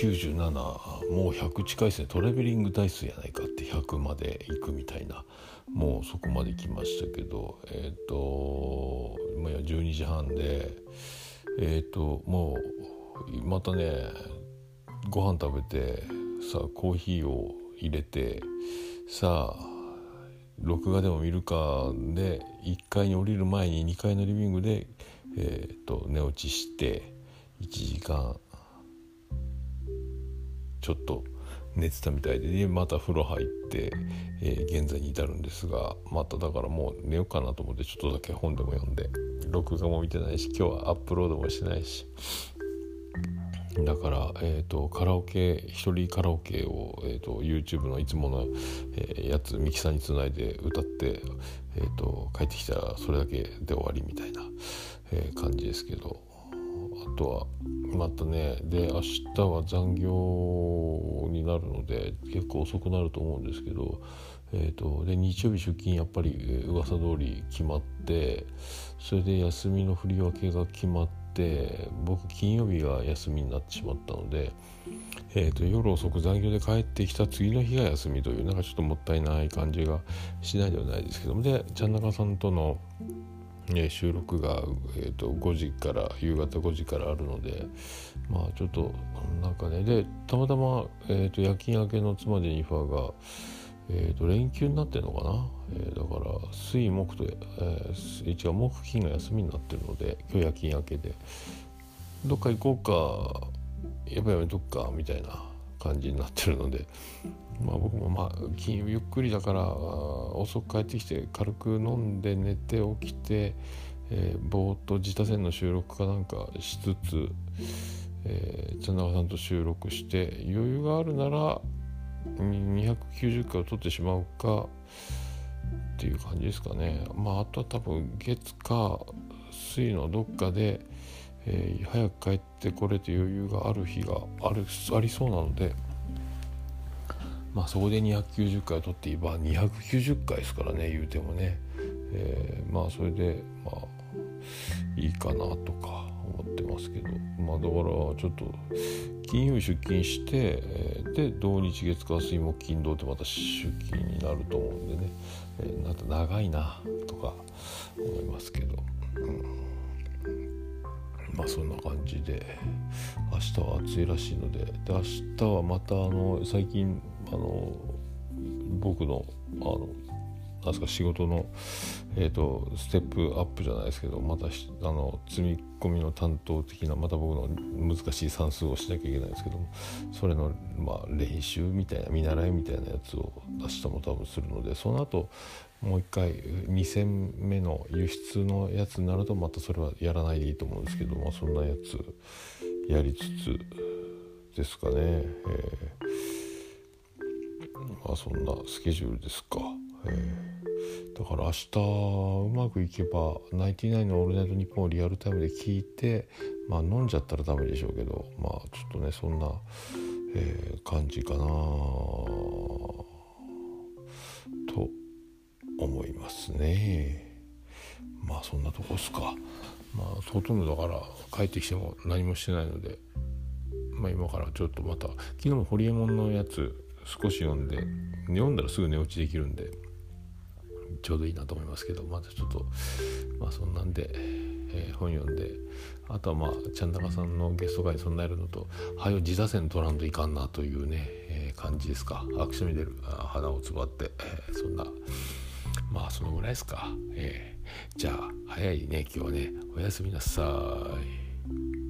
97もう100近いですね。トラベリング台数やないかって100まで行くみたいな。もうそこまで来ましたけど。えっ、ー、と今や12時半でえっ、ー、ともうまたねご飯食べてさあコーヒーを入れてさあ録画でも見るかで1階に降りる前に2階のリビングで、えーと、寝落ちして1時間ちょっと寝てたみたいでまた風呂入って、えー、現在に至るんですがまただからもう寝ようかなと思ってちょっとだけ本でも読んで録画も見てないし今日はアップロードもしてないし。だから、えーと、カラオケ一人カラオケを、えーと、YouTube のいつもの、えー、やつミキサーにつないで歌って、えーと、帰ってきたらそれだけで終わりみたいな、えー、感じですけど。あとはまたねで明日は残業になるので結構遅くなると思うんですけど、えー、とで日曜日出勤やっぱり噂通り決まってそれで休みの振り分けが決まって僕金曜日が休みになってしまったので、えーと、夜遅く残業で帰ってきた次の日が休みというなんかちょっともったいない感じがしないではないですけどもでちゃん中さんとの、ね、収録が、えーと、5時から夕方5時からあるのでまあちょっとなんかねでたまたま、えーと夜勤明けの妻ジェニファーがえーと、連休になってるのかな、えー、だから水木と、えー、一応木金が休みになってるので今日夜勤明けで。どっか行こうかやっぱやめとくかみたいな感じになってるので、まあ、僕もまあ金ゆっくりだから遅く帰ってきて軽く飲んで寝て起きて、えー、ぼーっと自他戦の収録かなんかしつつ、えー、茶永さんと収録して余裕があるなら290回を取ってしまうかっていう感じですかね。まああとは多分月か水のどっかで、えー、早く帰ってこれて余裕がある日があるありそうなので。まあそこで290回を取っていば290回ですからね言うてもね、えー、まあそれでまあいいかなとか思ってますけど。まあだからちょっと金曜日出勤して、えー、で土日月火水木金土ってまた出勤になると思うんでね、えー、なんか長いなとか思いますけど、うん、まあそんな感じで。明日は暑いらしいので。で明日はまたあの最近あの僕のあのなんすか仕事の、えーと、ステップアップじゃないですけどまたあの積み込みの担当的なまた僕の難しい算数をしなきゃいけないんですけどもそれの、まあ、練習みたいな見習いみたいなやつを明日も多分するのでその後もう一回2戦目の輸出のやつになるとまたそれはやらないでいいと思うんですけど、まあ、そんなやつやりつつですかね、えー、まあそんなスケジュールですか。え。ー、だから明日うまくいけば「ナインティナインのオールナイトニッポン」をリアルタイムで聞いてまあ飲んじゃったらダメでしょうけどまあちょっとねそんな、えー、感じかな。と思いますね。まあそんなとこっすか。まあほとんどだから帰ってきても何もしてないのでまあ今からちょっとまた昨日もホリエモンのやつ少し読んで読んだらすぐ寝落ちできるんでちょうどいいなと思いますけどまたちょっとまあそんなんで、えー、本読んであとはまあちゃん中さんのゲスト会そんなやるのと「はよ自座線取らんといかんな」というね、えー、感じですか。アクションに出る鼻をつばって、えー、そんなまあそのぐらいですか、えー、じゃあ早いね今日はね。おやすみなさい。